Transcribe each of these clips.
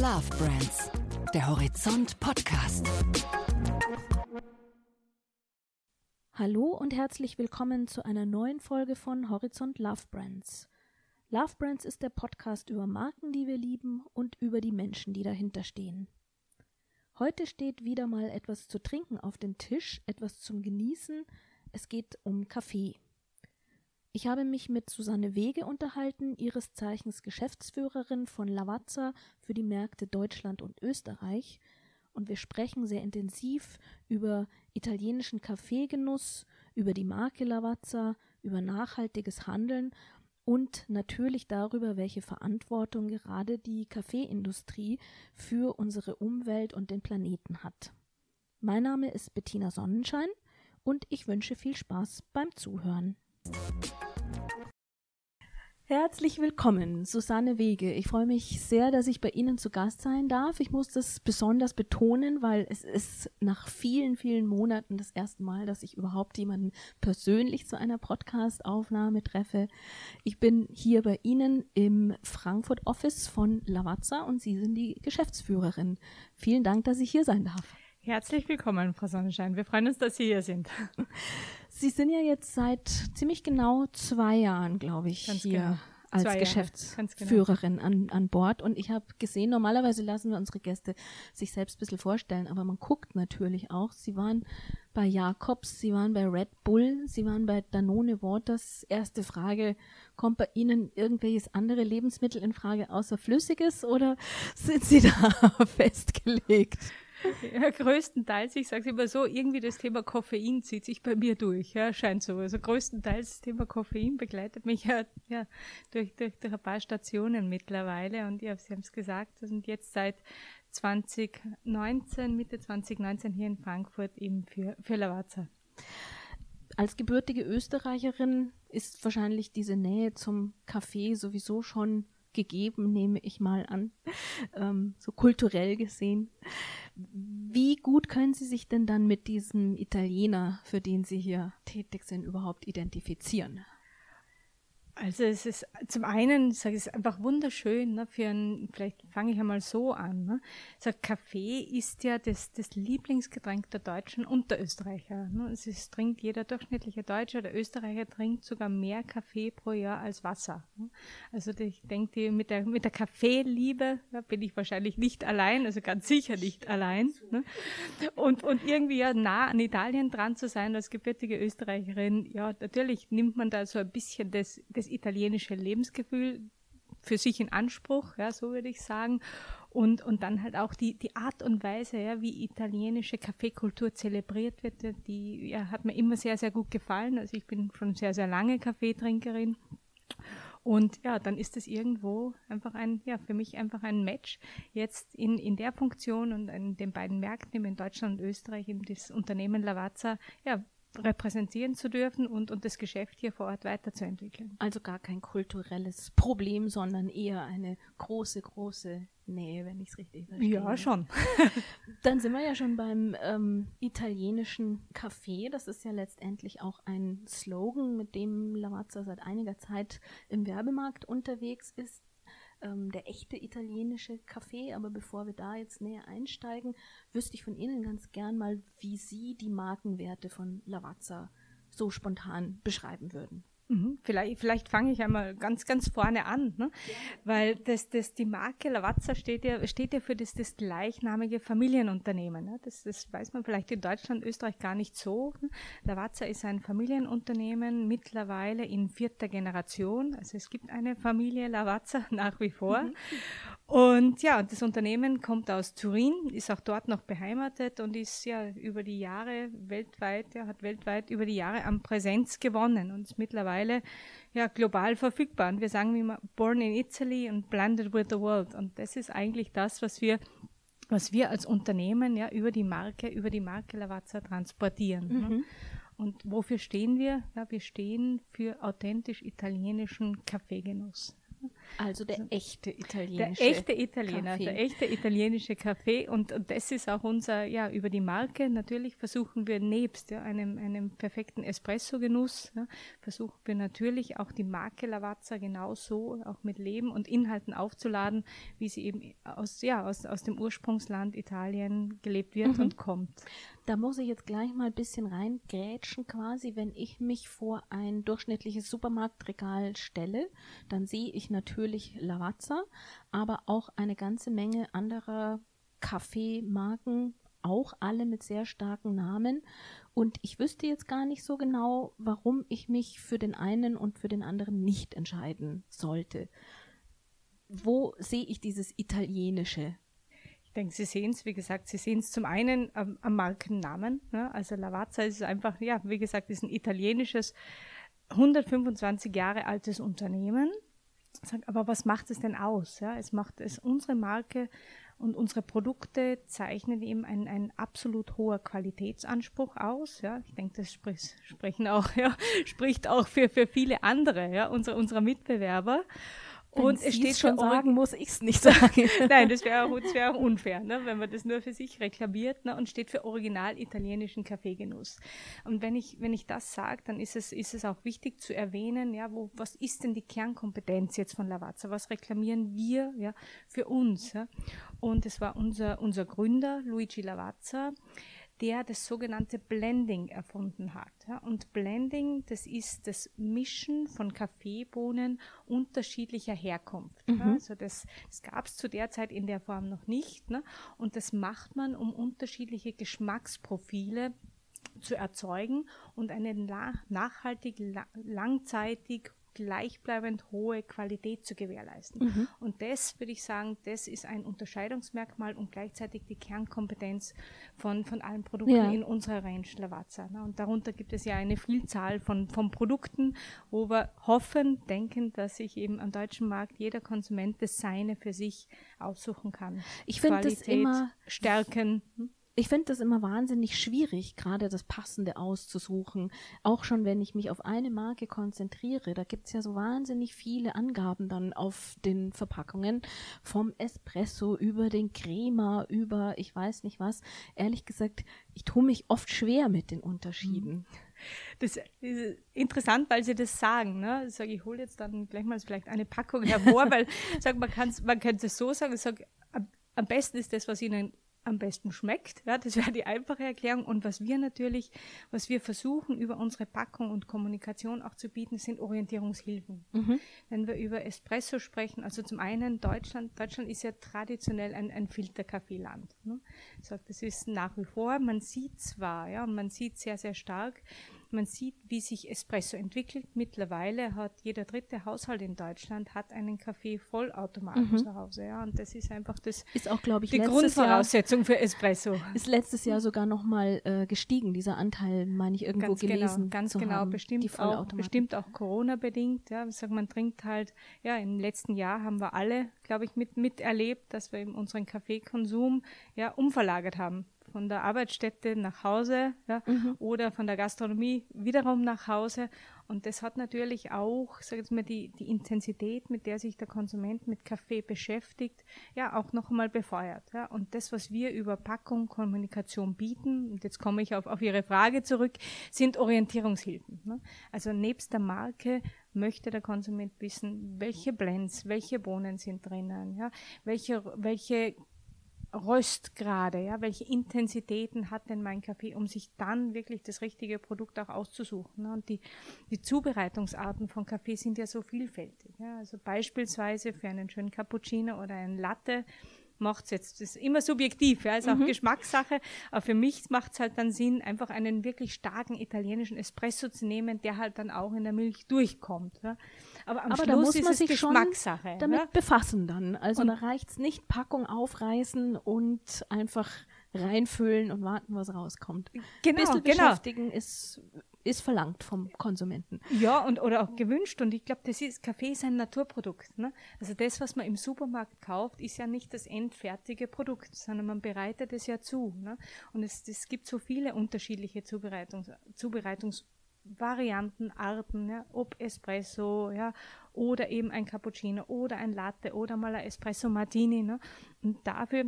Love Brands, der Horizont Podcast. Hallo und herzlich willkommen zu einer neuen Folge von Horizont Love Brands. Love Brands ist der Podcast über Marken, die wir lieben und über die Menschen, die dahinter stehen. Heute steht wieder mal etwas zu trinken auf dem Tisch, etwas zum Genießen. Es geht um Kaffee. Ich habe mich mit Susanne Wege unterhalten, ihres Zeichens Geschäftsführerin von Lavazza für die Märkte Deutschland und Österreich. Und wir sprechen sehr intensiv über italienischen Kaffeegenuss, über die Marke Lavazza, über nachhaltiges Handeln und natürlich darüber, welche Verantwortung gerade die Kaffeeindustrie für unsere Umwelt und den Planeten hat. Mein Name ist Bettina Sonnenschein und ich wünsche viel Spaß beim Zuhören. Herzlich willkommen, Susanne Wege. Ich freue mich sehr, dass ich bei Ihnen zu Gast sein darf. Ich muss das besonders betonen, weil es ist nach vielen, vielen Monaten das erste Mal, dass ich überhaupt jemanden persönlich zu einer Podcast-Aufnahme treffe. Ich bin hier bei Ihnen im Frankfurt Office von Lavazza und Sie sind die Geschäftsführerin. Vielen Dank, dass ich hier sein darf. Herzlich willkommen, Frau Sonnenschein. Wir freuen uns, dass Sie hier sind. Sie sind ja jetzt seit ziemlich genau zwei Jahren, glaube ich, Ganz hier. Genau als Zwei Geschäftsführerin genau. an, an Bord. Und ich habe gesehen, normalerweise lassen wir unsere Gäste sich selbst ein bisschen vorstellen, aber man guckt natürlich auch. Sie waren bei Jakobs, Sie waren bei Red Bull, Sie waren bei Danone Waters. Erste Frage, kommt bei Ihnen irgendwelches andere Lebensmittel in Frage außer Flüssiges oder sind Sie da festgelegt? Ja, größtenteils, ich sage es immer so, irgendwie das Thema Koffein zieht sich bei mir durch, ja, scheint so. Also größtenteils das Thema Koffein begleitet mich ja, ja durch, durch, durch ein paar Stationen mittlerweile und ja, Sie haben es gesagt, sind jetzt seit 2019, Mitte 2019 hier in Frankfurt eben für, für Lavazza. Als gebürtige Österreicherin ist wahrscheinlich diese Nähe zum Kaffee sowieso schon gegeben, nehme ich mal an, ähm, so kulturell gesehen. Wie gut können Sie sich denn dann mit diesem Italiener, für den Sie hier tätig sind, überhaupt identifizieren? Also es ist zum einen, sage ich, es einfach wunderschön, ne, für ein, vielleicht fange ich einmal so an. Ne. So Kaffee ist ja das, das Lieblingsgetränk der Deutschen und der Österreicher. Ne. Es ist, trinkt jeder durchschnittliche Deutsche oder Österreicher trinkt sogar mehr Kaffee pro Jahr als Wasser. Ne. Also ich denke, mit der, mit der Kaffeeliebe ja, bin ich wahrscheinlich nicht allein, also ganz sicher nicht allein. Ne. Und, und irgendwie ja nah an Italien dran zu sein als gebürtige Österreicherin, ja, natürlich nimmt man da so ein bisschen das, das italienische Lebensgefühl für sich in Anspruch, ja, so würde ich sagen. Und, und dann halt auch die, die Art und Weise, ja, wie italienische Kaffeekultur zelebriert wird, die ja, hat mir immer sehr, sehr gut gefallen. Also ich bin schon sehr, sehr lange Kaffeetrinkerin. Und ja, dann ist es irgendwo einfach ein, ja, für mich einfach ein Match, jetzt in, in der Funktion und in den beiden Märkten, in Deutschland und Österreich, in das Unternehmen Lavazza, ja, repräsentieren zu dürfen und, und das Geschäft hier vor Ort weiterzuentwickeln. Also gar kein kulturelles Problem, sondern eher eine große, große Nähe, wenn ich es richtig verstehe. Ja, schon. Dann sind wir ja schon beim ähm, italienischen Café. Das ist ja letztendlich auch ein Slogan, mit dem Lavazza seit einiger Zeit im Werbemarkt unterwegs ist ähm, der echte italienische Kaffee. Aber bevor wir da jetzt näher einsteigen, wüsste ich von Ihnen ganz gern mal, wie Sie die Markenwerte von Lavazza so spontan beschreiben würden. Mhm. Vielleicht, vielleicht fange ich einmal ganz, ganz vorne an, ne? Weil das, das, die Marke Lavazza steht ja, steht ja für das, das gleichnamige Familienunternehmen. Ne? Das, das weiß man vielleicht in Deutschland, Österreich gar nicht so. Ne? Lavazza ist ein Familienunternehmen, mittlerweile in vierter Generation. Also es gibt eine Familie Lavazza nach wie vor. Mhm. Und ja, das Unternehmen kommt aus Turin, ist auch dort noch beheimatet und ist ja über die Jahre weltweit, ja, hat weltweit über die Jahre an Präsenz gewonnen und ist mittlerweile ja global verfügbar. Und wir sagen immer born in Italy und blended with the world. Und das ist eigentlich das, was wir was wir als Unternehmen ja über die Marke, über die Marke Lavazza transportieren. Ne? Mhm. Ne? Und wofür stehen wir? Ja, wir stehen für authentisch italienischen Kaffeegenuss. Also der echte italienische Der echte Italiener, Kaffee. der echte italienische Kaffee. Und, und das ist auch unser, ja, über die Marke natürlich versuchen wir nebst ja, einem, einem perfekten Espresso-Genuss, ja, versuchen wir natürlich auch die Marke Lavazza genauso auch mit Leben und Inhalten aufzuladen, wie sie eben aus, ja, aus, aus dem Ursprungsland Italien gelebt wird und kommt. Da muss ich jetzt gleich mal ein bisschen reingrätschen quasi, wenn ich mich vor ein durchschnittliches Supermarktregal stelle, dann sehe ich natürlich Lavazza, aber auch eine ganze Menge anderer Kaffeemarken, auch alle mit sehr starken Namen. Und ich wüsste jetzt gar nicht so genau, warum ich mich für den einen und für den anderen nicht entscheiden sollte. Wo sehe ich dieses Italienische? Ich denke, Sie sehen es, wie gesagt, Sie sehen es zum einen am, am Markennamen. Ne? Also Lavazza ist einfach, ja, wie gesagt, ist ein italienisches, 125 Jahre altes Unternehmen. Sag, Aber was macht es denn aus? Ja? Es macht es unsere Marke und unsere Produkte zeichnen eben einen, einen absolut hoher Qualitätsanspruch aus. Ja? Ich denke, das spricht, sprechen auch, ja, spricht auch für, für viele andere, ja, unsere, unserer Mitbewerber. Und es steht schon sagen, muss ich es nicht sagen. Nein, das wäre auch, das wär auch unfair, ne, wenn man das nur für sich reklamiert ne, und steht für original italienischen Kaffeegenuss. Und wenn ich, wenn ich das sage, dann ist es, ist es auch wichtig zu erwähnen, ja, wo, was ist denn die Kernkompetenz jetzt von Lavazza? Was reklamieren wir ja, für uns? Ja? Und es war unser, unser Gründer, Luigi Lavazza, der das sogenannte Blending erfunden hat. Und Blending, das ist das Mischen von Kaffeebohnen unterschiedlicher Herkunft. Ja. Also das, das gab es zu der Zeit in der Form noch nicht. Ne. Und das macht man, um unterschiedliche Geschmacksprofile zu erzeugen und eine nachhaltig, la langzeitig gleichbleibend hohe Qualität zu gewährleisten. Und das würde ich sagen, das ist ein Unterscheidungsmerkmal und gleichzeitig die Kernkompetenz von, von allen Produkten Ja. in unserer Range Lavazza. Ne? Und darunter gibt es ja eine Vielzahl von, von Produkten, wo wir hoffen, denken, dass sich eben am deutschen Markt jeder Konsument das Seine für sich aussuchen kann. Ich finde das Qualität, immer- Stärken. Ich finde das immer wahnsinnig schwierig, gerade das Passende auszusuchen. Auch schon, wenn ich mich auf eine Marke konzentriere. Da gibt's ja so wahnsinnig viele Angaben dann auf den Verpackungen. Vom Espresso über den Crema, über ich weiß nicht was. Ehrlich gesagt, ich tue mich oft schwer mit den Unterschieden. Das ist interessant, weil Sie das sagen. Ne? Ich sage, ich hole jetzt dann gleich mal vielleicht eine Packung hervor, weil sag, man, kann's, man könnte es so sagen, ich sag, am besten ist das, was Ihnen am besten schmeckt. Ja, das wäre die einfache Erklärung. Und was wir natürlich, was wir versuchen über unsere Packung und Kommunikation auch zu bieten, sind Orientierungshilfen. Wenn wir über Espresso sprechen, also zum einen Deutschland, Deutschland ist ja traditionell ein, ein Filterkaffeeland. Ne? Das ist nach wie vor, man sieht zwar, ja, und man sieht sehr, sehr stark, man sieht, wie sich Espresso entwickelt. Mittlerweile hat jeder dritte Haushalt in Deutschland hat einen Kaffee-Vollautomaten zu Hause. Ja, und das ist einfach das, Ist auch, glaube ich, die letztes Jahr, Grundvoraussetzung für Espresso. ist letztes Jahr sogar nochmal äh, gestiegen, dieser Anteil, meine ich, irgendwo Ganz gelesen genau, ganz genau, haben, bestimmt auch, bestimmt auch Corona-bedingt. Ja, ich sag, man trinkt halt, ja, im letzten Jahr haben wir alle, glaube ich, mit, miterlebt, dass wir eben unseren Kaffeekonsum ja umverlagert haben. Von der Arbeitsstätte nach Hause ja, Mhm. oder von der Gastronomie wiederum nach Hause. Und das hat natürlich auch, sag jetzt mal, die, die Intensität, mit der sich der Konsument mit Kaffee beschäftigt, ja auch noch einmal befeuert. Ja. Und das, was wir über Packung, Kommunikation bieten, und jetzt komme ich auf, auf Ihre Frage zurück, sind Orientierungshilfen. Ne? Also nebst der Marke möchte der Konsument wissen, welche Blends, welche Bohnen sind drinnen, ja, welche, welche Röstgrade, ja, welche Intensitäten hat denn mein Kaffee, um sich dann wirklich das richtige Produkt auch auszusuchen. Ne? Und die, die Zubereitungsarten von Kaffee sind ja so vielfältig. Ja? Also beispielsweise für einen schönen Cappuccino oder einen Latte macht es jetzt, das ist immer subjektiv, ja, ist auch Geschmackssache, aber für mich macht es halt dann Sinn, einfach einen wirklich starken italienischen Espresso zu nehmen, der halt dann auch in der Milch durchkommt. Ja. Aber am Aber da Schluss muss ist man es sich schon Geschmackssache. damit ne? befassen dann. Also Und- da reicht's nicht Packung aufreißen und einfach reinfüllen und warten, was rauskommt. Genau, Bisschen genau. beschäftigen ist, ist verlangt vom Konsumenten. Ja, und, oder auch gewünscht. Und ich glaube, das ist, Kaffee ist ein Naturprodukt. Ne? Also das, was man im Supermarkt kauft, ist ja nicht das endfertige Produkt, sondern man bereitet es ja zu. Ne? Und es, es gibt so viele unterschiedliche Zubereitungs, Zubereitungsvarianten, Arten, ja? ob Espresso, ja, oder eben ein Cappuccino oder ein Latte oder mal ein Espresso Martini. Ne? Und dafür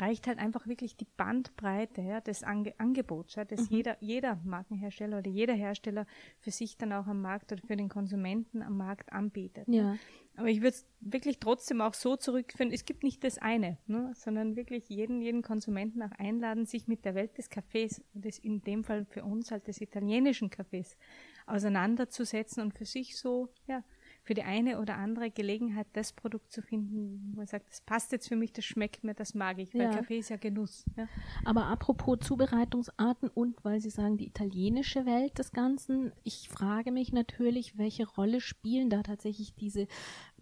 reicht halt einfach wirklich die Bandbreite ja, des Ange Angebots, ja, das mhm. jeder, jeder Markenhersteller oder jeder Hersteller für sich dann auch am Markt oder für den Konsumenten am Markt anbietet. Ne. Aber ich würde es wirklich trotzdem auch so zurückführen, es gibt nicht das eine, ne, sondern wirklich jeden, jeden Konsumenten auch einladen, sich mit der Welt des Cafés, das in dem Fall für uns halt des italienischen Cafés, auseinanderzusetzen und für sich so, ja, für die eine oder andere Gelegenheit, das Produkt zu finden, wo man sagt, das passt jetzt für mich, das schmeckt mir, das mag ich, weil ja. Kaffee ist ja Genuss. Ja. Aber apropos Zubereitungsarten und weil Sie sagen, die italienische Welt des Ganzen, ich frage mich natürlich, welche Rolle spielen da tatsächlich diese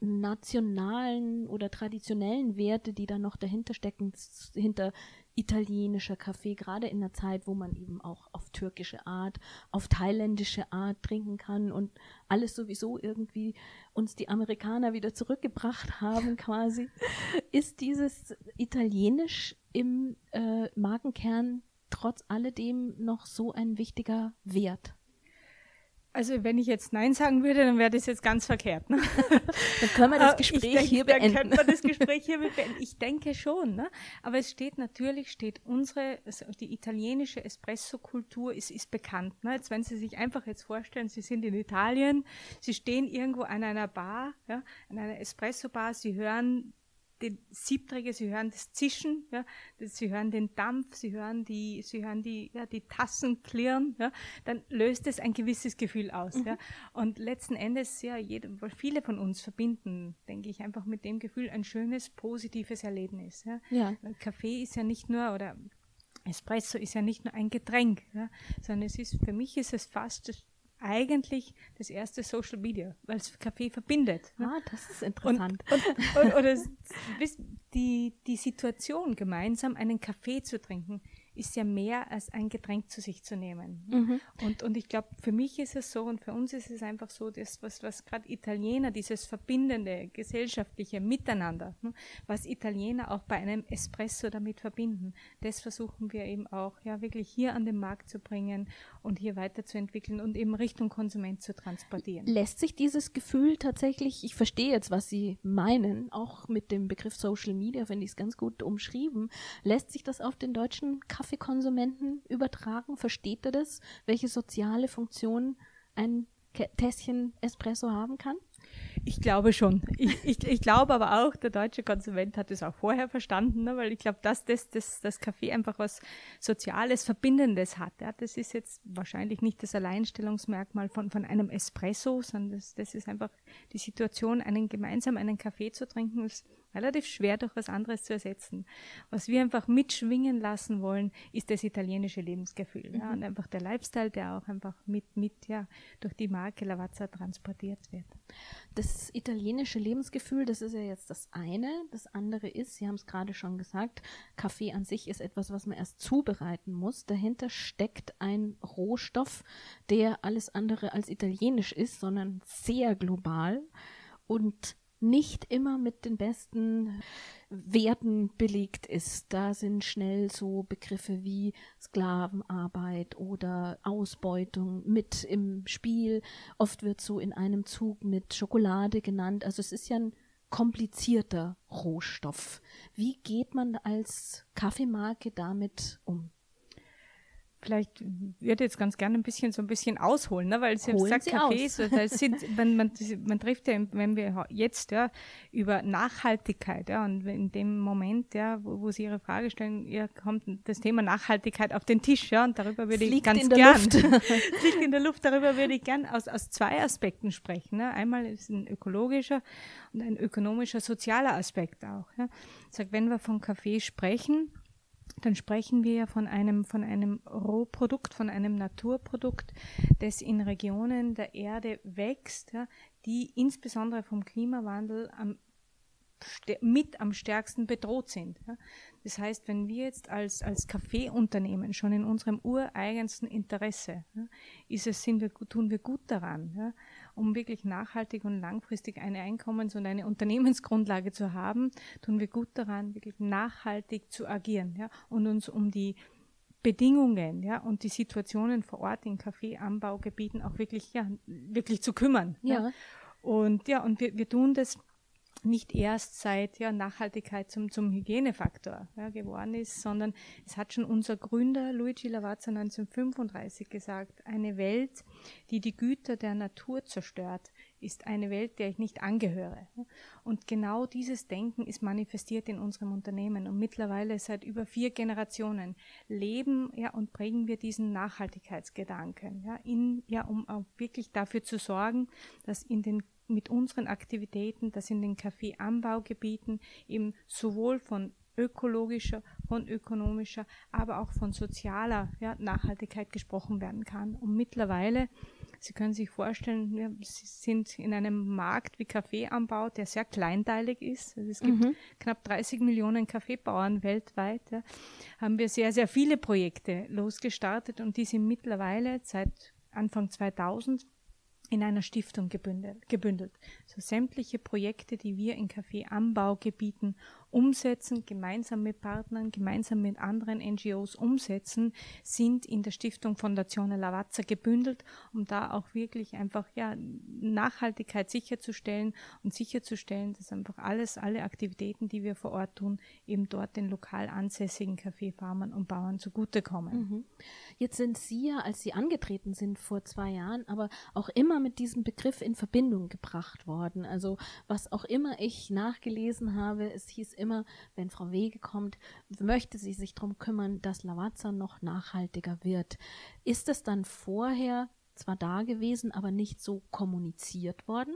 nationalen oder traditionellen Werte, die da noch dahinter stecken, hinter italienischer Kaffee, gerade in der Zeit, wo man eben auch auf türkische Art, auf thailändische Art trinken kann und alles sowieso irgendwie uns die Amerikaner wieder zurückgebracht haben quasi, ist dieses Italienisch im äh, Markenkern trotz alledem noch so ein wichtiger Wert? Also wenn ich jetzt Nein sagen würde, dann wäre das jetzt ganz verkehrt. Ne? dann können wir das Gespräch denke, hier beenden. Dann können wir das Gespräch hier beenden. Ich denke schon. Ne? Aber es steht natürlich, steht unsere, also die italienische Espresso-Kultur ist, ist bekannt. Ne? Jetzt wenn Sie sich einfach jetzt vorstellen, Sie sind in Italien, Sie stehen irgendwo an einer Bar, ja, an einer Espresso-Bar, Sie hören den Siebträger, sie hören das Zischen, ja, sie hören den Dampf, sie hören die, sie hören die, ja, die Tassen klirren, ja, dann löst es ein gewisses Gefühl aus, mhm. ja. Und letzten Endes, ja, jede, viele von uns verbinden, denke ich, einfach mit dem Gefühl ein schönes, positives Erlebnis, ja. ja. Kaffee ist ja nicht nur, oder Espresso ist ja nicht nur ein Getränk, ja, sondern es ist, für mich ist es fast das eigentlich das erste Social Media, weil es Kaffee verbindet. Ne? Ah, das ist interessant. Und, und, und, oder die, die Situation, gemeinsam einen Kaffee zu trinken, ist ja mehr als ein Getränk zu sich zu nehmen. Mhm. Und, und ich glaube, für mich ist es so und für uns ist es einfach so, dass was, was gerade Italiener, dieses verbindende, gesellschaftliche Miteinander, ne, was Italiener auch bei einem Espresso damit verbinden, das versuchen wir eben auch ja wirklich hier an den Markt zu bringen und hier weiterzuentwickeln und eben Richtung Konsument zu transportieren. Lässt sich dieses Gefühl tatsächlich, ich verstehe jetzt, was Sie meinen, auch mit dem Begriff Social Media finde ich es ganz gut umschrieben, lässt sich das auf den deutschen Kaffee Kaffeekonsumenten übertragen? Versteht er das, welche soziale Funktion ein Tässchen Espresso haben kann? Ich glaube schon. Ich, ich, ich glaube aber auch, der deutsche Konsument hat es auch vorher verstanden, ne, weil ich glaube, dass das, das, das Kaffee einfach was Soziales, Verbindendes hat. Ja. Das ist jetzt wahrscheinlich nicht das Alleinstellungsmerkmal von, von einem Espresso, sondern das, das ist einfach die Situation, einen gemeinsam einen Kaffee zu trinken, ist relativ schwer durch was anderes zu ersetzen. Was wir einfach mitschwingen lassen wollen, ist das italienische Lebensgefühl. Mhm. Ja, und einfach der Lifestyle, der auch einfach mit, mit, ja, durch die Marke Lavazza transportiert wird. Das italienische Lebensgefühl, das ist ja jetzt das eine. Das andere ist, Sie haben es gerade schon gesagt, Kaffee an sich ist etwas, was man erst zubereiten muss. Dahinter steckt ein Rohstoff, der alles andere als italienisch ist, sondern sehr global und nicht immer mit den besten Werten belegt ist. Da sind schnell so Begriffe wie Sklavenarbeit oder Ausbeutung mit im Spiel. Oft wird so in einem Zug mit Schokolade genannt. Also es ist ja ein komplizierter Rohstoff. Wie geht man als Kaffeemarke damit um? Vielleicht würde jetzt ganz gerne ein bisschen so ein bisschen ausholen, ne? weil Sie haben gesagt, Cafés, das sind, man, man, man trifft ja, wenn wir jetzt ja über Nachhaltigkeit, ja, und in dem Moment, ja, wo, wo Sie Ihre Frage stellen, ja, kommt das Thema Nachhaltigkeit auf den Tisch, ja, und darüber würde ich ganz gern, liegt in der Luft, darüber würde ich gern aus, aus zwei Aspekten sprechen. Ne? Einmal ist ein ökologischer und ein ökonomischer, sozialer Aspekt auch. Ja. Ich sag, wenn wir von Kaffee sprechen, dann sprechen wir von einem, von einem Rohprodukt, von einem Naturprodukt, das in Regionen der Erde wächst, ja, die insbesondere vom Klimawandel am, mit am stärksten bedroht sind. Ja. Das heißt, wenn wir jetzt als, als Kaffeeunternehmen schon in unserem ureigensten Interesse, ja, ist es, sind wir, tun wir gut daran, ja, um wirklich nachhaltig und langfristig eine Einkommens- und eine Unternehmensgrundlage zu haben, tun wir gut daran, wirklich nachhaltig zu agieren ja, und uns um die Bedingungen ja, und die Situationen vor Ort in Kaffeeanbaugebieten auch wirklich, ja, wirklich zu kümmern. Ja. ja. Und ja, und wir, wir tun das nicht erst seit ja, Nachhaltigkeit zum, zum Hygienefaktor ja, geworden ist, sondern es hat schon unser Gründer Luigi Lavazza 1935 gesagt, eine Welt, die die Güter der Natur zerstört, ist eine Welt, der ich nicht angehöre. Und genau dieses Denken ist manifestiert in unserem Unternehmen. Und mittlerweile seit über vier Generationen leben ja, und prägen wir diesen Nachhaltigkeitsgedanken, ja, in, ja, um auch wirklich dafür zu sorgen, dass in den mit unseren Aktivitäten, dass in den Kaffeeanbaugebieten eben sowohl von ökologischer, von ökonomischer, aber auch von sozialer ja, Nachhaltigkeit gesprochen werden kann. Und mittlerweile, Sie können sich vorstellen, Sie sind in einem Markt wie Kaffeeanbau, der sehr kleinteilig ist. Also es gibt mhm. knapp 30 Millionen Kaffeebauern weltweit. Ja, haben wir sehr, sehr viele Projekte losgestartet und die sind mittlerweile seit Anfang 2000 in einer Stiftung gebündelt. So sämtliche Projekte, die wir in Kaffeeanbaugebieten umsetzen, gemeinsam mit Partnern, gemeinsam mit anderen NGOs umsetzen, sind in der Stiftung Fondazione Lavazza gebündelt, um da auch wirklich einfach ja Nachhaltigkeit sicherzustellen und sicherzustellen, dass einfach alles, alle Aktivitäten, die wir vor Ort tun, eben dort den lokal ansässigen Kaffeefarmern und Bauern zugutekommen. Mhm. Jetzt sind Sie ja, als Sie angetreten sind vor zwei Jahren, aber auch immer mit diesem Begriff in Verbindung gebracht worden. Also was auch immer ich nachgelesen habe, es hieß immer, wenn Frau Wege kommt, möchte sie sich darum kümmern, dass Lavazza noch nachhaltiger wird. Ist es dann vorher zwar da gewesen, aber nicht so kommuniziert worden?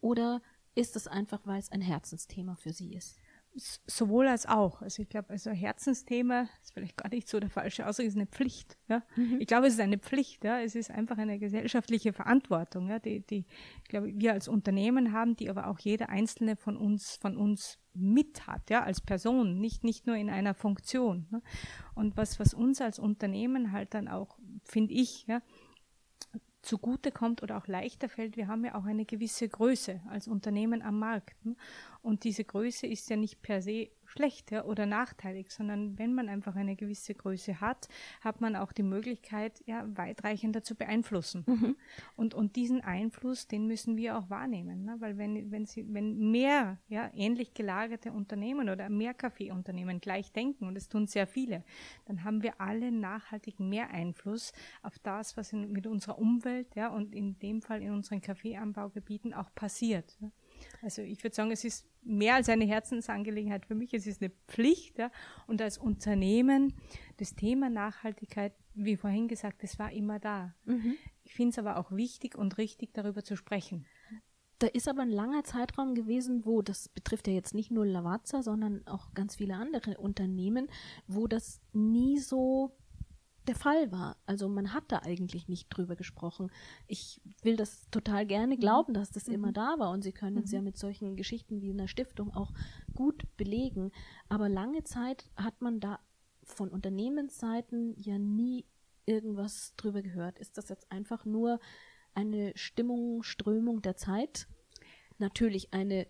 Oder ist es einfach, weil es ein Herzensthema für Sie ist? Sowohl als auch. Also ich glaube, also Herzensthema ist vielleicht gar nicht so der falsche Ausdruck, ist eine Pflicht. Ja? Mhm. Ich glaube, es ist eine Pflicht. Ja? Es ist einfach eine gesellschaftliche Verantwortung, ja? die, die, ich glaube, wir als Unternehmen haben, die aber auch jeder einzelne von uns, von uns mit hat, ja, als Person, nicht, nicht nur in einer Funktion. Ne? Und was, was uns als Unternehmen halt dann auch, finde ich, ja, zugute kommt oder auch leichter fällt, wir haben ja auch eine gewisse Größe als Unternehmen am Markt. Ne? Und diese Größe ist ja nicht per se schlecht ja, oder nachteilig, sondern wenn man einfach eine gewisse Größe hat, hat man auch die Möglichkeit, ja, weitreichender zu beeinflussen. Mhm. Und, und diesen Einfluss, den müssen wir auch wahrnehmen, ne? weil wenn, wenn, sie, wenn mehr ja, ähnlich gelagerte Unternehmen oder mehr Kaffeeunternehmen gleich denken, und es tun sehr viele, dann haben wir alle nachhaltigen mehr Einfluss auf das, was in, mit unserer Umwelt ja, und in dem Fall in unseren Kaffeeanbaugebieten auch passiert. Ja. Also ich würde sagen, es ist mehr als eine Herzensangelegenheit für mich, es ist eine Pflicht. Ja? Und als Unternehmen, das Thema Nachhaltigkeit, wie vorhin gesagt, das war immer da. Mhm. Ich finde es aber auch wichtig und richtig, darüber zu sprechen. Da ist aber ein langer Zeitraum gewesen, wo, das betrifft ja jetzt nicht nur Lavazza, sondern auch ganz viele andere Unternehmen, wo das nie so der Fall war. Also man hat da eigentlich nicht drüber gesprochen. Ich will das total gerne mhm. glauben, dass das mhm. immer da war und Sie können es mhm. ja mit solchen Geschichten wie in der Stiftung auch gut belegen. Aber lange Zeit hat man da von Unternehmensseiten ja nie irgendwas drüber gehört. Ist das jetzt einfach nur eine Stimmung, Strömung der Zeit? Natürlich eine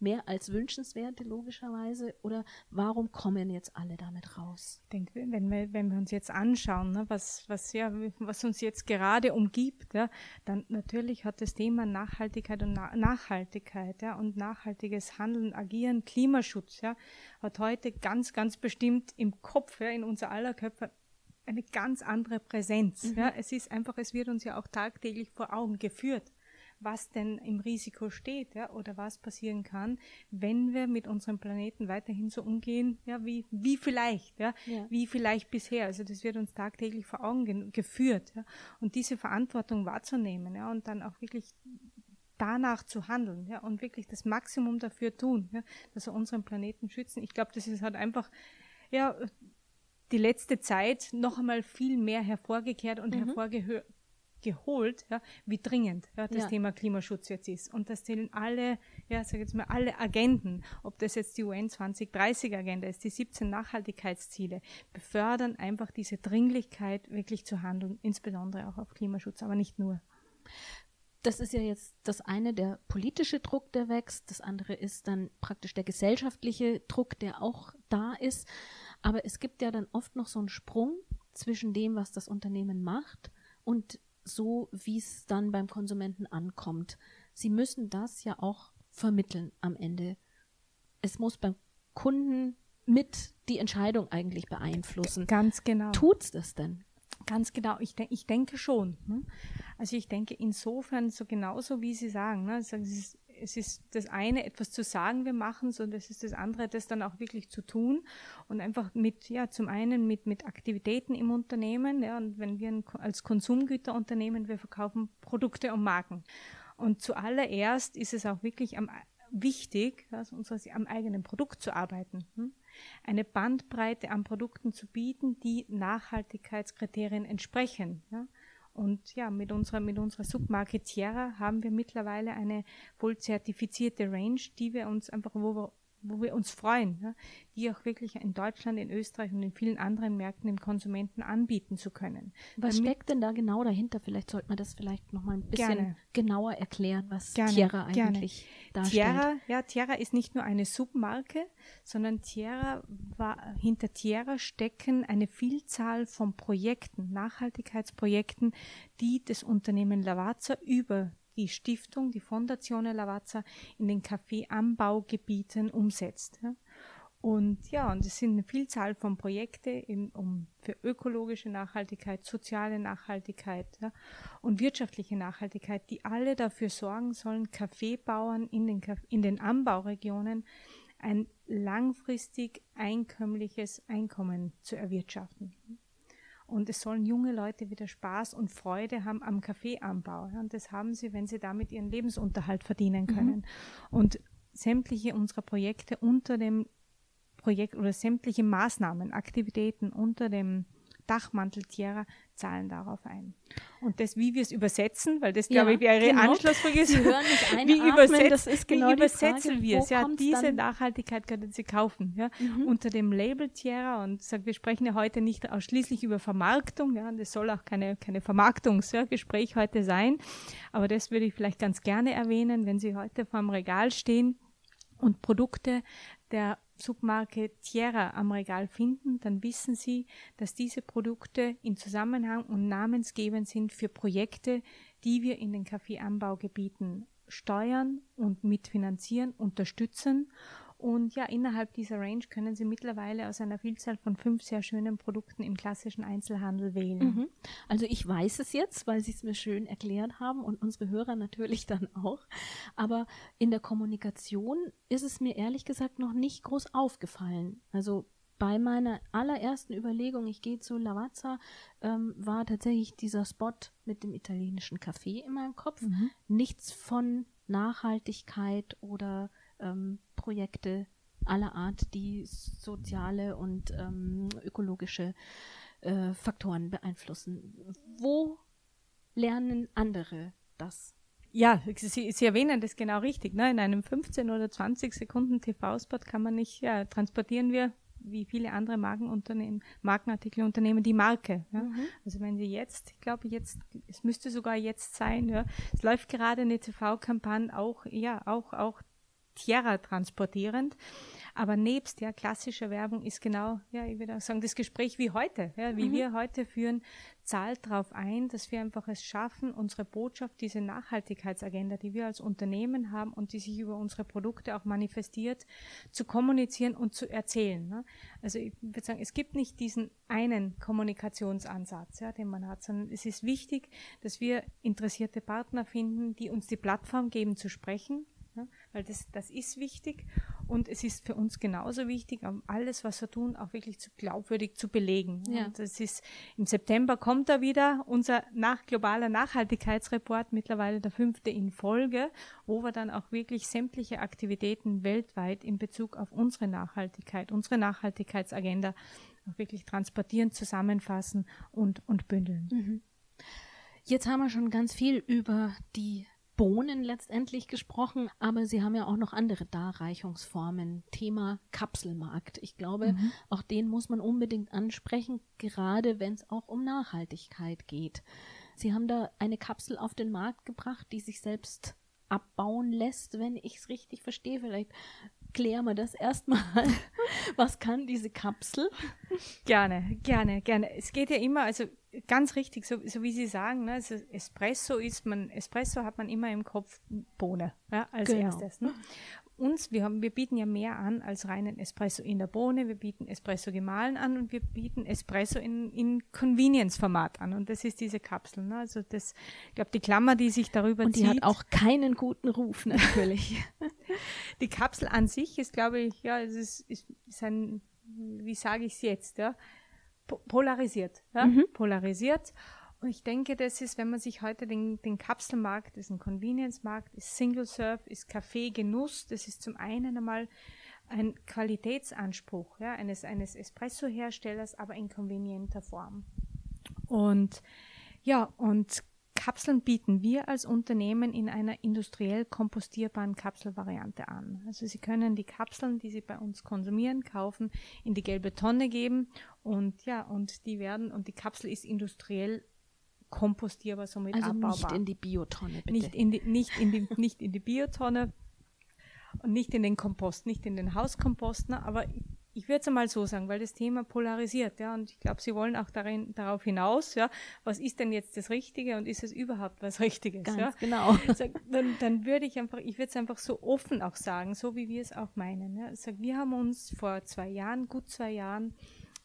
mehr als wünschenswerte, logischerweise? Oder warum kommen jetzt alle damit raus? Ich denke, wenn wir, wenn wir uns jetzt anschauen, ne, was, was, ja, was uns jetzt gerade umgibt, ja, dann natürlich hat das Thema Nachhaltigkeit und Na Nachhaltigkeit ja, und nachhaltiges Handeln, Agieren, Klimaschutz, ja, hat heute ganz, ganz bestimmt im Kopf, ja, in unser aller Köpfe eine ganz andere Präsenz. Mhm. Ja. Es ist einfach, es wird uns ja auch tagtäglich vor Augen geführt was denn im Risiko steht, ja, oder was passieren kann, wenn wir mit unserem Planeten weiterhin so umgehen, ja, wie, wie vielleicht, ja, ja. wie vielleicht bisher. Also das wird uns tagtäglich vor Augen ge geführt, ja, und diese Verantwortung wahrzunehmen, ja, und dann auch wirklich danach zu handeln, ja, und wirklich das Maximum dafür tun, ja, dass wir unseren Planeten schützen. Ich glaube, das ist halt einfach, ja, die letzte Zeit noch einmal viel mehr hervorgekehrt und mhm. hervorgehört geholt, ja, wie dringend ja, das ja. Thema Klimaschutz jetzt ist. Und das zählen alle, ja, sag jetzt mal, alle Agenden, ob das jetzt die UN 2030 Agenda ist, die 17 Nachhaltigkeitsziele, befördern einfach diese Dringlichkeit, wirklich zu handeln, insbesondere auch auf Klimaschutz, aber nicht nur. Das ist ja jetzt das eine, der politische Druck, der wächst. Das andere ist dann praktisch der gesellschaftliche Druck, der auch da ist. Aber es gibt ja dann oft noch so einen Sprung zwischen dem, was das Unternehmen macht und so, wie es dann beim Konsumenten ankommt. Sie müssen das ja auch vermitteln am Ende. Es muss beim Kunden mit die Entscheidung eigentlich beeinflussen. Ganz genau. Tut's das denn? Ganz genau, ich, de ich denke schon. Ne? Also ich denke insofern so genauso, wie Sie sagen. Ne? Also es, ist, es ist das eine, etwas zu sagen, wir machen es, und es ist das andere, das dann auch wirklich zu tun und einfach mit, ja, zum einen mit, mit Aktivitäten im Unternehmen, ja, und wenn wir ein, als Konsumgüterunternehmen, wir verkaufen Produkte und Marken. Und zuallererst ist es auch wirklich am, wichtig, also am eigenen Produkt zu arbeiten. Hm? eine Bandbreite an Produkten zu bieten, die Nachhaltigkeitskriterien entsprechen. Ja? Und ja, mit unserer, mit unserer Submarke Tierra haben wir mittlerweile eine voll zertifizierte Range, die wir uns einfach, wo wir wo wir uns freuen, ja, die auch wirklich in Deutschland, in Österreich und in vielen anderen Märkten dem Konsumenten anbieten zu können. Was Damit steckt denn da genau dahinter? Vielleicht sollte man das vielleicht noch mal ein bisschen gerne. genauer erklären, was gerne, Tierra eigentlich gerne. darstellt. Tierra, ja, Tierra ist nicht nur eine Submarke, sondern Tierra war, hinter Tierra stecken eine Vielzahl von Projekten, Nachhaltigkeitsprojekten, die das Unternehmen Lavazza über die Stiftung, die Fondazione Lavazza in den Kaffeeanbaugebieten umsetzt. Und ja, und es sind eine Vielzahl von Projekten um, für ökologische Nachhaltigkeit, soziale Nachhaltigkeit ja, und wirtschaftliche Nachhaltigkeit, die alle dafür sorgen sollen, Kaffeebauern in den, in den Anbauregionen ein langfristig einkömmliches Einkommen zu erwirtschaften. Und es sollen junge Leute wieder Spaß und Freude haben am Kaffeeanbau. Und das haben sie, wenn sie damit ihren Lebensunterhalt verdienen mhm. können. Mhm. Und sämtliche unserer Projekte unter dem Projekt oder sämtliche Maßnahmen, Aktivitäten unter dem Dachmantel Tierra zahlen darauf ein. Und das, wie wir es übersetzen, weil das, ja, glaube ich, wäre Ihre genau. Anschlussfrage ist, wie, ist genau wie übersetzen wir es? Ja, diese? Nachhaltigkeit können Sie kaufen, ja, mhm. unter dem Label Tierra und sag, wir sprechen ja heute nicht ausschließlich über Vermarktung, ja, und es soll auch keine, keine Vermarktungsgespräch ja, heute sein, aber das würde ich vielleicht ganz gerne erwähnen, wenn Sie heute vor dem Regal stehen und Produkte der Submarke Tierra am Regal finden, dann wissen Sie, dass diese Produkte in Zusammenhang und namensgebend sind für Projekte, die wir in den Kaffeeanbaugebieten steuern und mitfinanzieren, unterstützen und ja, innerhalb dieser Range können Sie mittlerweile aus einer Vielzahl von fünf sehr schönen Produkten im klassischen Einzelhandel wählen. Mhm. Also ich weiß es jetzt, weil Sie es mir schön erklärt haben und unsere Hörer natürlich dann auch. Aber in der Kommunikation ist es mir ehrlich gesagt noch nicht groß aufgefallen. Also bei meiner allerersten Überlegung, ich gehe zu Lavazza, ähm, war tatsächlich dieser Spot mit dem italienischen Café in meinem Kopf. Mhm. Nichts von Nachhaltigkeit oder ähm, Projekte aller Art, die soziale und ähm, ökologische äh, Faktoren beeinflussen. Wo lernen andere das? Ja, Sie, Sie erwähnen das genau richtig. Ne? In einem 15 oder 20 Sekunden TV-Spot kann man nicht, ja, transportieren wir wie viele andere Markenunternehmen, Markenartikelunternehmen die Marke. Ja? Mhm. Also wenn Sie jetzt, ich glaube jetzt, es müsste sogar jetzt sein, ja, es läuft gerade eine TV-Kampagne auch, ja, auch, auch Tierra transportierend. Aber nebst ja klassischer Werbung ist genau, ja, ich würde auch sagen, das Gespräch wie heute, ja, wie mhm. wir heute führen, zahlt darauf ein, dass wir einfach es schaffen, unsere Botschaft, diese Nachhaltigkeitsagenda, die wir als Unternehmen haben und die sich über unsere Produkte auch manifestiert, zu kommunizieren und zu erzählen. Ne? Also ich würde sagen, es gibt nicht diesen einen Kommunikationsansatz, ja, den man hat, sondern es ist wichtig, dass wir interessierte Partner finden, die uns die Plattform geben zu sprechen, Ne? Weil das, das ist wichtig und es ist für uns genauso wichtig, alles, was wir tun, auch wirklich zu glaubwürdig zu belegen. Ja. Und das ist, im September kommt da wieder unser nach, globaler Nachhaltigkeitsreport, mittlerweile der fünfte in Folge, wo wir dann auch wirklich sämtliche Aktivitäten weltweit in Bezug auf unsere Nachhaltigkeit, unsere Nachhaltigkeitsagenda auch wirklich transportieren, zusammenfassen und, und bündeln. Mhm. Jetzt haben wir schon ganz viel über die Bohnen letztendlich gesprochen, aber Sie haben ja auch noch andere Darreichungsformen. Thema Kapselmarkt. Ich glaube, mhm. auch den muss man unbedingt ansprechen, gerade wenn es auch um Nachhaltigkeit geht. Sie haben da eine Kapsel auf den Markt gebracht, die sich selbst abbauen lässt, wenn ich es richtig verstehe. Vielleicht klären wir das erstmal. Was kann diese Kapsel? Gerne, gerne, gerne. Es geht ja immer, also ganz richtig, so, so wie Sie sagen, ne, also Espresso ist man, Espresso hat man immer im Kopf Bohne ja, als genau. erstes. Ne? uns, wir, haben, wir bieten ja mehr an als reinen Espresso in der Bohne, wir bieten Espresso gemahlen an und wir bieten Espresso in, in Convenience-Format an. Und das ist diese Kapsel. Ne? Also das, ich glaube, die Klammer, die sich darüber und zieht. Und die hat auch keinen guten Ruf, natürlich. die Kapsel an sich ist, glaube ich, ja, es ist, ist, ist ein, wie sage ich es jetzt, ja, polarisiert. Ja? Mhm. Polarisiert. Und ich denke, das ist, wenn man sich heute den, den Kapselmarkt, das ist ein Convenience-Markt, ist Single Serve, ist Kaffee-Genuss, das ist zum einen einmal ein Qualitätsanspruch ja, eines, eines Espresso-Herstellers, aber in konvenienter Form. Und ja, und Kapseln bieten wir als Unternehmen in einer industriell kompostierbaren Kapselvariante an. Also Sie können die Kapseln, die Sie bei uns konsumieren, kaufen, in die gelbe Tonne geben und ja, und die werden, und die Kapsel ist industriell kompostierbar, somit also abbaubar. nicht in die Biotonne, bitte. Nicht in die, nicht in die, nicht in die Biotonne und nicht in den Kompost, nicht in den Hauskompost, ne? aber ich, würde es einmal so sagen, weil das Thema polarisiert, ja, und ich glaube, Sie wollen auch darin, darauf hinaus, ja, was ist denn jetzt das Richtige und ist es überhaupt was Richtiges, Ganz ja? genau. Sag, dann, dann würde ich einfach, ich würde es einfach so offen auch sagen, so wie wir es auch meinen, ja. Sag, wir haben uns vor zwei Jahren, gut zwei Jahren,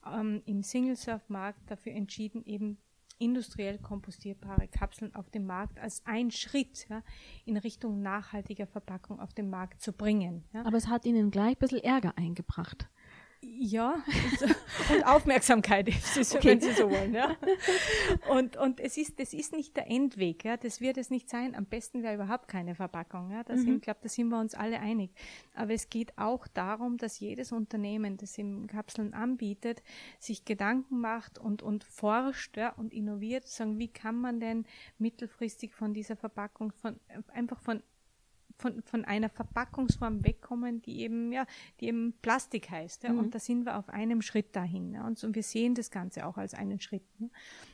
ähm, im Single-Surf-Markt dafür entschieden, eben industriell kompostierbare Kapseln auf den Markt als ein Schritt ja, in Richtung nachhaltiger Verpackung auf den Markt zu bringen. Ja. Aber es hat Ihnen gleich ein bisschen Ärger eingebracht. Ja, und Aufmerksamkeit, okay. wenn Sie so wollen. Ja. Und, und es ist, das ist nicht der Endweg, ja. das wird es nicht sein. Am besten wäre überhaupt keine Verpackung. Ja. Das mhm. ich glaube, da sind wir uns alle einig. Aber es geht auch darum, dass jedes Unternehmen, das im Kapseln anbietet, sich Gedanken macht und, und forscht ja, und innoviert, sagen, wie kann man denn mittelfristig von dieser Verpackung, von, einfach von von, von einer Verpackungsform wegkommen, die eben, ja, die eben Plastik heißt. Ja, mhm. Und da sind wir auf einem Schritt dahin. Ja, und, so, und wir sehen das Ganze auch als einen Schritt. Ne?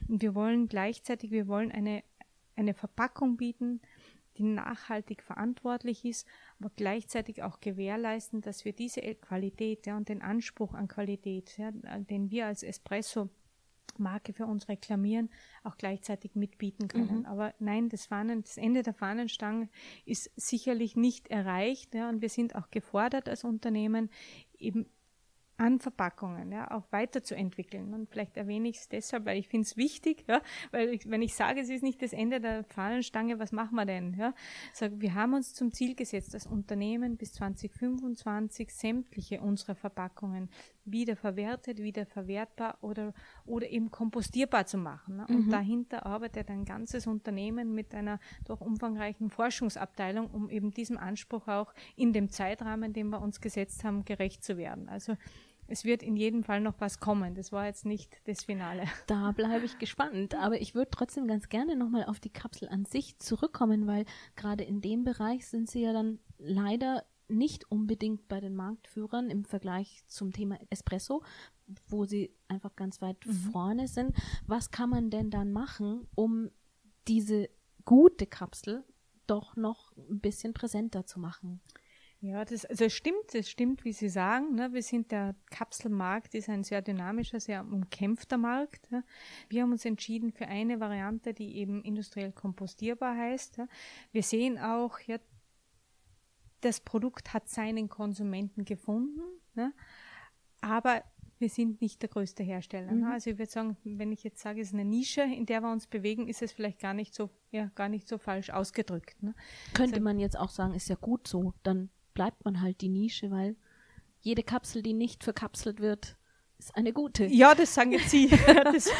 Und wir wollen gleichzeitig, wir wollen eine, eine Verpackung bieten, die nachhaltig verantwortlich ist, aber gleichzeitig auch gewährleisten, dass wir diese Qualität ja, und den Anspruch an Qualität, ja, den wir als Espresso Marke für uns reklamieren, auch gleichzeitig mitbieten können. Mhm. Aber nein, das, Fahnen, das Ende der Fahnenstange ist sicherlich nicht erreicht. Ja, und wir sind auch gefordert als Unternehmen, eben an Verpackungen ja, auch weiterzuentwickeln. Und vielleicht erwähne ich es deshalb, weil ich finde es wichtig, ja, weil ich, wenn ich sage, es ist nicht das Ende der Fahnenstange, was machen wir denn? Ja? Sag, wir haben uns zum Ziel gesetzt, das Unternehmen bis 2025 sämtliche unserer Verpackungen wiederverwertet, wiederverwertbar oder, oder eben kompostierbar zu machen. Ne? Und mhm. dahinter arbeitet ein ganzes Unternehmen mit einer doch umfangreichen Forschungsabteilung, um eben diesem Anspruch auch in dem Zeitrahmen, den wir uns gesetzt haben, gerecht zu werden. Also es wird in jedem Fall noch was kommen. Das war jetzt nicht das Finale. Da bleibe ich gespannt. Aber ich würde trotzdem ganz gerne nochmal auf die Kapsel an sich zurückkommen, weil gerade in dem Bereich sind sie ja dann leider nicht unbedingt bei den Marktführern im Vergleich zum Thema Espresso, wo sie einfach ganz weit mhm. vorne sind. Was kann man denn dann machen, um diese gute Kapsel doch noch ein bisschen präsenter zu machen? Ja, das, also es stimmt, es stimmt, wie Sie sagen. Ne? Wir sind der Kapselmarkt, ist ein sehr dynamischer, sehr umkämpfter Markt. Ja? Wir haben uns entschieden für eine Variante, die eben industriell kompostierbar heißt. Ja? Wir sehen auch, ja, das Produkt hat seinen Konsumenten gefunden, ne? aber wir sind nicht der größte Hersteller. Ne? Mhm. Also ich würde sagen, wenn ich jetzt sage, es ist eine Nische, in der wir uns bewegen, ist es vielleicht gar nicht so, ja, gar nicht so falsch ausgedrückt. Ne? Könnte also, man jetzt auch sagen, ist ja gut so, dann bleibt man halt die Nische, weil jede Kapsel, die nicht verkapselt wird, ist eine gute. Ja, das sagen jetzt Sie. das,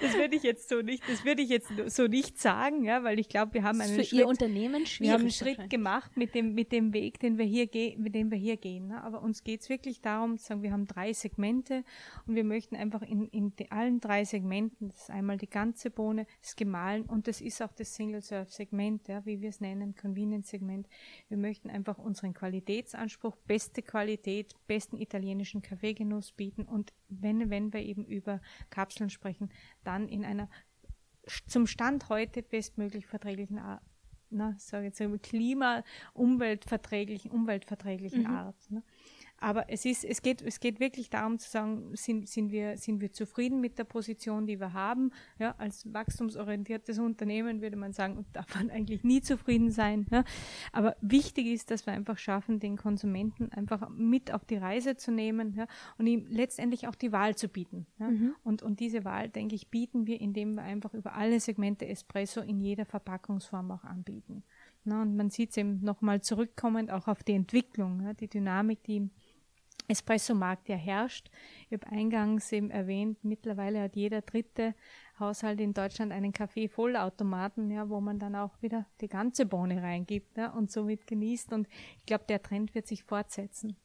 das würde ich jetzt so nicht, das würde ich jetzt so nicht sagen, ja, weil ich glaube, wir haben einen für Schritt, Ihr Unternehmen schwierig. Wir haben einen Schritt gemacht mit dem, mit dem Weg, den wir hier gehen, mit dem wir hier gehen. Ne? Aber uns geht es wirklich darum, zu sagen, wir haben drei Segmente und wir möchten einfach in, in allen drei Segmenten, das ist einmal die ganze Bohne, das Gemahlen und das ist auch das Single-Serve-Segment, ja, wie wir es nennen, Convenience-Segment. Wir möchten einfach unseren Qualitätsanspruch, beste Qualität, besten italienischen Kaffeegenuss bieten und wenn, wenn wir eben über Kapseln sprechen, dann in einer zum Stand heute bestmöglich verträglichen Art, na, sage jetzt Klima, umweltverträglichen, umweltverträglichen mhm. Art. Ne? Aber es ist, es geht, es geht wirklich darum zu sagen, sind, sind wir, sind wir zufrieden mit der Position, die wir haben? Ja, als wachstumsorientiertes Unternehmen würde man sagen, darf man eigentlich nie zufrieden sein. Ja? Aber wichtig ist, dass wir einfach schaffen, den Konsumenten einfach mit auf die Reise zu nehmen ja? und ihm letztendlich auch die Wahl zu bieten. Ja? Mhm. Und, und diese Wahl, denke ich, bieten wir, indem wir einfach über alle Segmente Espresso in jeder Verpackungsform auch anbieten. Na, und man sieht es eben nochmal zurückkommend auch auf die Entwicklung, ja, die Dynamik, die Espresso-Markt ja herrscht. Ich habe eingangs eben erwähnt, mittlerweile hat jeder dritte Haushalt in Deutschland einen Kaffee-Vollautomaten, ja, wo man dann auch wieder die ganze Bohne reingibt ja, und somit genießt. Und ich glaube, der Trend wird sich fortsetzen.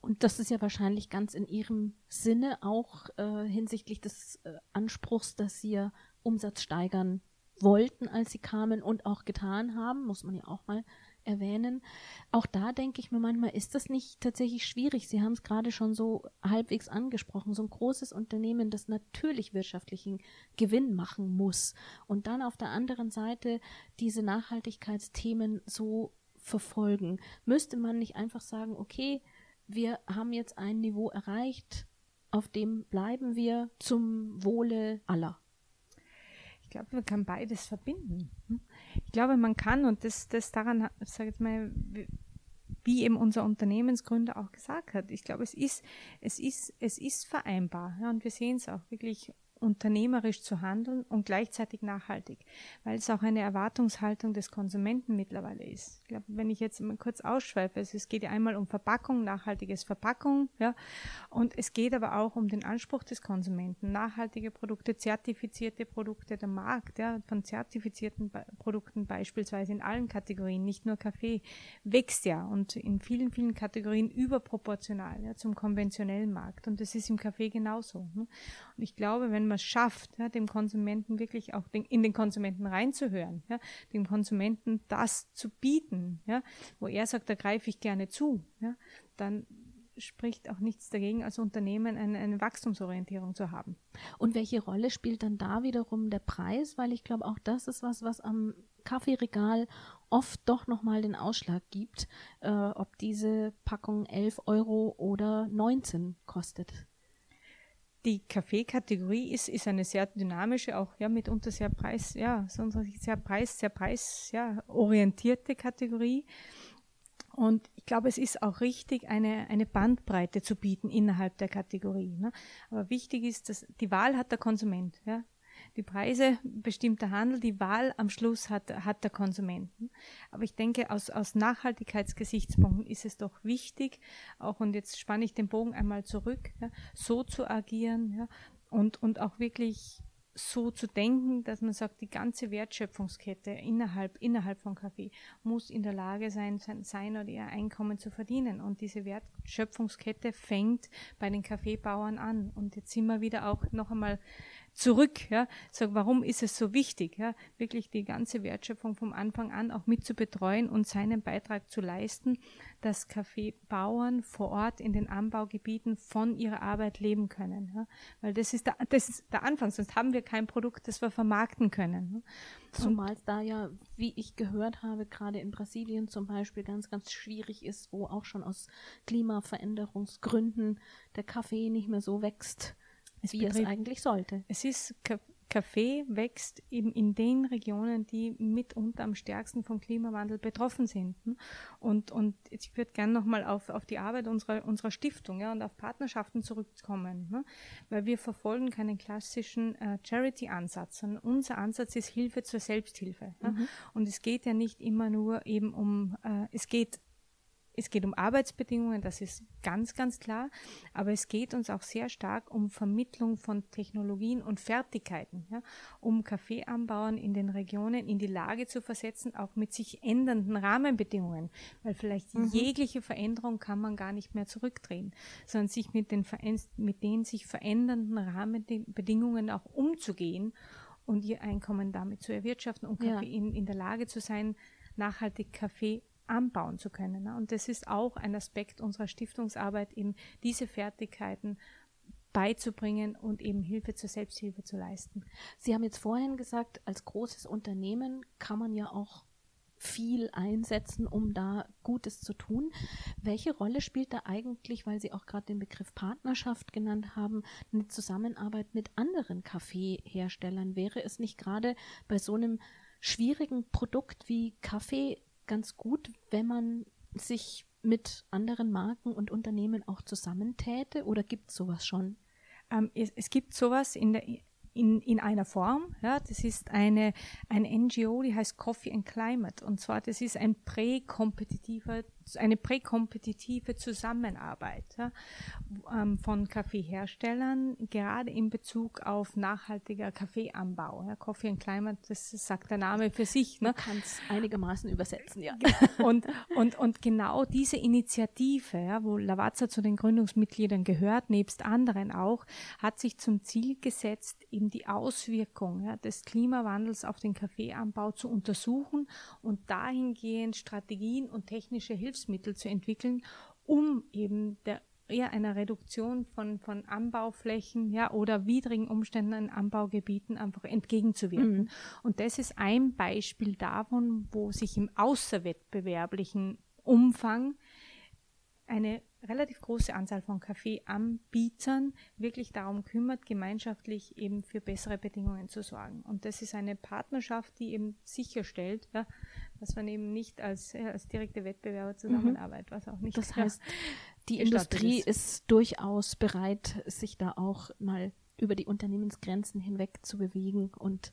Und das ist ja wahrscheinlich ganz in Ihrem Sinne auch äh, hinsichtlich des äh, Anspruchs, dass Sie Umsatz steigern wollten, als Sie kamen und auch getan haben, muss man ja auch mal erwähnen. Auch da denke ich mir manchmal, ist das nicht tatsächlich schwierig? Sie haben es gerade schon so halbwegs angesprochen. So ein großes Unternehmen, das natürlich wirtschaftlichen Gewinn machen muss und dann auf der anderen Seite diese Nachhaltigkeitsthemen so verfolgen. Müsste man nicht einfach sagen, okay, wir haben jetzt ein Niveau erreicht, auf dem bleiben wir zum Wohle aller. Ich glaube, man kann beides verbinden. Ich glaube, man kann, und das, das daran, sage ich mal, wie eben unser Unternehmensgründer auch gesagt hat, ich glaube, es ist, es ist, es ist vereinbar. Ja, und wir sehen es auch wirklich unternehmerisch zu handeln und gleichzeitig nachhaltig, weil es auch eine Erwartungshaltung des Konsumenten mittlerweile ist. Ich glaube, wenn ich jetzt mal kurz ausschweife, also es geht ja einmal um Verpackung, nachhaltiges Verpackung, ja, und es geht aber auch um den Anspruch des Konsumenten, nachhaltige Produkte, zertifizierte Produkte, der Markt, ja, von zertifizierten Produkten beispielsweise in allen Kategorien, nicht nur Kaffee, wächst ja und in vielen, vielen Kategorien überproportional ja, zum konventionellen Markt und das ist im Kaffee genauso. Ne? Und ich glaube, wenn man es schafft, ja, dem Konsumenten wirklich auch den, in den Konsumenten reinzuhören, ja, dem Konsumenten das zu bieten, ja, wo er sagt, da greife ich gerne zu, ja, dann spricht auch nichts dagegen, als Unternehmen eine, eine, Wachstumsorientierung zu haben. Und welche Rolle spielt dann da wiederum der Preis? Weil ich glaube, auch das ist was, was am Kaffeeregal oft doch nochmal den Ausschlag gibt, äh, ob diese Packung 11 Euro oder 19 kostet die Kaffeekategorie ist, ist eine sehr dynamische, auch ja mitunter sehr preis, ja, sehr preis, sehr preis, ja, orientierte Kategorie. Und ich glaube, es ist auch richtig, eine, eine Bandbreite zu bieten innerhalb der Kategorie. Ne? Aber wichtig ist, dass die Wahl hat der Konsument. Ja? Die Preise bestimmt der Handel, die Wahl am Schluss hat, hat der Konsumenten. Aber ich denke, aus, aus Nachhaltigkeitsgesichtspunkten ist es doch wichtig, auch, und jetzt spanne ich den Bogen einmal zurück, ja, so zu agieren ja, und, und auch wirklich so zu denken, dass man sagt, die ganze Wertschöpfungskette innerhalb, innerhalb von Kaffee muss in der Lage sein, sein oder ihr Einkommen zu verdienen. Und diese Wertschöpfungskette fängt bei den Kaffeebauern an. Und jetzt sind wir wieder auch noch einmal zurück. Ja, sag, warum ist es so wichtig, ja, wirklich die ganze Wertschöpfung vom Anfang an auch mit zu betreuen und seinen Beitrag zu leisten, dass Kaffeebauern vor Ort in den Anbaugebieten von ihrer Arbeit leben können. Ja, weil das ist, der, das ist der Anfang, sonst haben wir kein Produkt, das wir vermarkten können. Ne? Zumal es da ja, wie ich gehört habe, gerade in Brasilien zum Beispiel ganz, ganz schwierig ist, wo auch schon aus Klimaveränderungsgründen der Kaffee nicht mehr so wächst, es wie es eigentlich sollte. Es ist Kaffee wächst eben in den Regionen, die mitunter am stärksten vom Klimawandel betroffen sind. Und, und ich würde gerne nochmal auf, auf die Arbeit unserer, unserer Stiftung ja, und auf Partnerschaften zurückkommen, ne? weil wir verfolgen keinen klassischen äh, Charity-Ansatz, unser Ansatz ist Hilfe zur Selbsthilfe. Mhm. Ja? Und es geht ja nicht immer nur eben um, äh, es geht es geht um Arbeitsbedingungen, das ist ganz, ganz klar, aber es geht uns auch sehr stark um Vermittlung von Technologien und Fertigkeiten, ja, um Kaffeeanbauern in den Regionen in die Lage zu versetzen, auch mit sich ändernden Rahmenbedingungen, weil vielleicht mhm. jegliche Veränderung kann man gar nicht mehr zurückdrehen, sondern sich mit den, mit den sich verändernden Rahmenbedingungen auch umzugehen und ihr Einkommen damit zu erwirtschaften und ja. in, in der Lage zu sein, nachhaltig Kaffee anbauen zu können. Ne? Und das ist auch ein Aspekt unserer Stiftungsarbeit, eben diese Fertigkeiten beizubringen und eben Hilfe zur Selbsthilfe zu leisten. Sie haben jetzt vorhin gesagt, als großes Unternehmen kann man ja auch viel einsetzen, um da Gutes zu tun. Welche Rolle spielt da eigentlich, weil Sie auch gerade den Begriff Partnerschaft genannt haben, eine Zusammenarbeit mit anderen Kaffeeherstellern? Wäre es nicht gerade bei so einem schwierigen Produkt wie Kaffee ganz gut, wenn man sich mit anderen Marken und Unternehmen auch zusammentäte oder gibt es sowas schon? Ähm, es, es, gibt sowas in der in, in einer Form. Ja, das ist eine, ein NGO, die heißt Coffee and Climate. Und zwar, das ist ein präkompetitiver, eine präkompetitive Zusammenarbeit ja, ähm, von Kaffeeherstellern, gerade in Bezug auf nachhaltiger Kaffeeanbau. Ja, Coffee and Climate, das sagt der Name für sich. Ne? Man kann es einigermaßen übersetzen, ja. Und, und, und genau diese Initiative, ja, wo Lavazza zu den Gründungsmitgliedern gehört, nebst anderen auch, hat sich zum Ziel gesetzt, eben die Auswirkung ja, des Klimawandels auf den Kaffeeanbau zu untersuchen und dahingehend Strategien und technische Hilfsmittel zu entwickeln, um eben der eher einer Reduktion von, von Anbauflächen ja, oder widrigen Umständen in Anbaugebieten einfach entgegenzuwirken. Mhm. Und das ist ein Beispiel davon, wo sich im außerwettbewerblichen Umfang eine relativ große Anzahl von Kaffeeanbietern wirklich darum kümmert, gemeinschaftlich eben für bessere Bedingungen zu sorgen. Und das ist eine Partnerschaft, die eben sicherstellt, ja, dass man eben nicht als, ja, als direkte Wettbewerber zusammenarbeitet, was auch nicht. Das heißt, die Industrie ist. ist durchaus bereit, sich da auch mal über die Unternehmensgrenzen hinweg zu bewegen und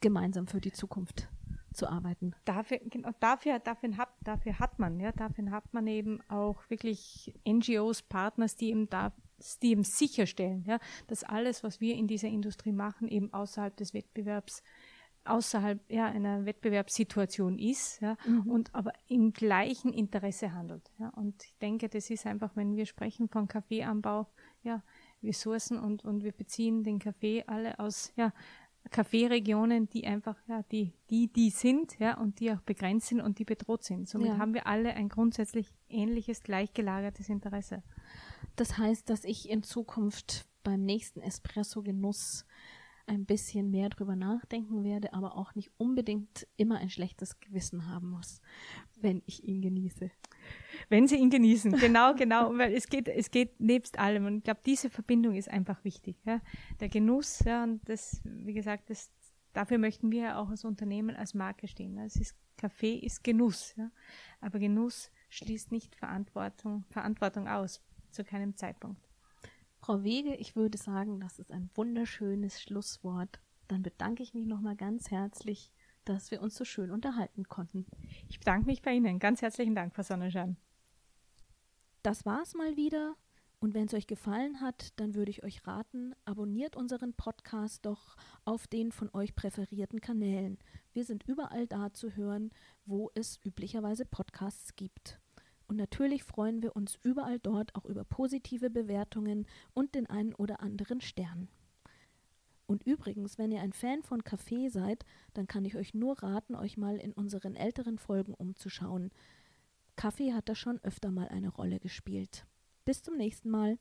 gemeinsam für die Zukunft zu arbeiten. Dafür, genau, dafür, dafür, hat, dafür hat man, ja, dafür hat man eben auch wirklich NGOs, Partners, die eben da, die eben sicherstellen, ja, dass alles, was wir in dieser Industrie machen, eben außerhalb des Wettbewerbs außerhalb ja, einer Wettbewerbssituation ist ja, mhm. und aber im gleichen Interesse handelt. Ja. Und ich denke, das ist einfach, wenn wir sprechen von Kaffeeanbau, ja, wir sourcen und, und wir beziehen den Kaffee alle aus ja, Kaffeeregionen, die einfach, ja, die, die, die sind, ja, und die auch begrenzt sind und die bedroht sind. Somit ja. haben wir alle ein grundsätzlich ähnliches, gleichgelagertes Interesse. Das heißt, dass ich in Zukunft beim nächsten Espresso-Genuss ein bisschen mehr drüber nachdenken werde, aber auch nicht unbedingt immer ein schlechtes Gewissen haben muss, wenn ich ihn genieße. Wenn sie ihn genießen, genau, genau, weil es geht, es geht nebst allem und ich glaube, diese Verbindung ist einfach wichtig. Ja. Der Genuss, ja, und das, wie gesagt, das, dafür möchten wir ja auch als Unternehmen, als Marke stehen. Es ist, Kaffee ist Genuss, ja, aber Genuss schließt nicht Verantwortung, Verantwortung aus, zu keinem Zeitpunkt. Frau Wege, ich würde sagen, das ist ein wunderschönes Schlusswort. Dann bedanke ich mich nochmal ganz herzlich, dass wir uns so schön unterhalten konnten. Ich bedanke mich bei Ihnen. Ganz herzlichen Dank, Frau Sonnenschein. Das war's mal wieder. Und wenn es euch gefallen hat, dann würde ich euch raten, abonniert unseren Podcast doch auf den von euch präferierten Kanälen. Wir sind überall da zu hören, wo es üblicherweise Podcasts gibt. Und natürlich freuen wir uns überall dort auch über positive Bewertungen und den einen oder anderen Stern. Und übrigens, wenn ihr ein Fan von Kaffee seid, dann kann ich euch nur raten, euch mal in unseren älteren Folgen umzuschauen. Kaffee hat da schon öfter mal eine Rolle gespielt. Bis zum nächsten Mal.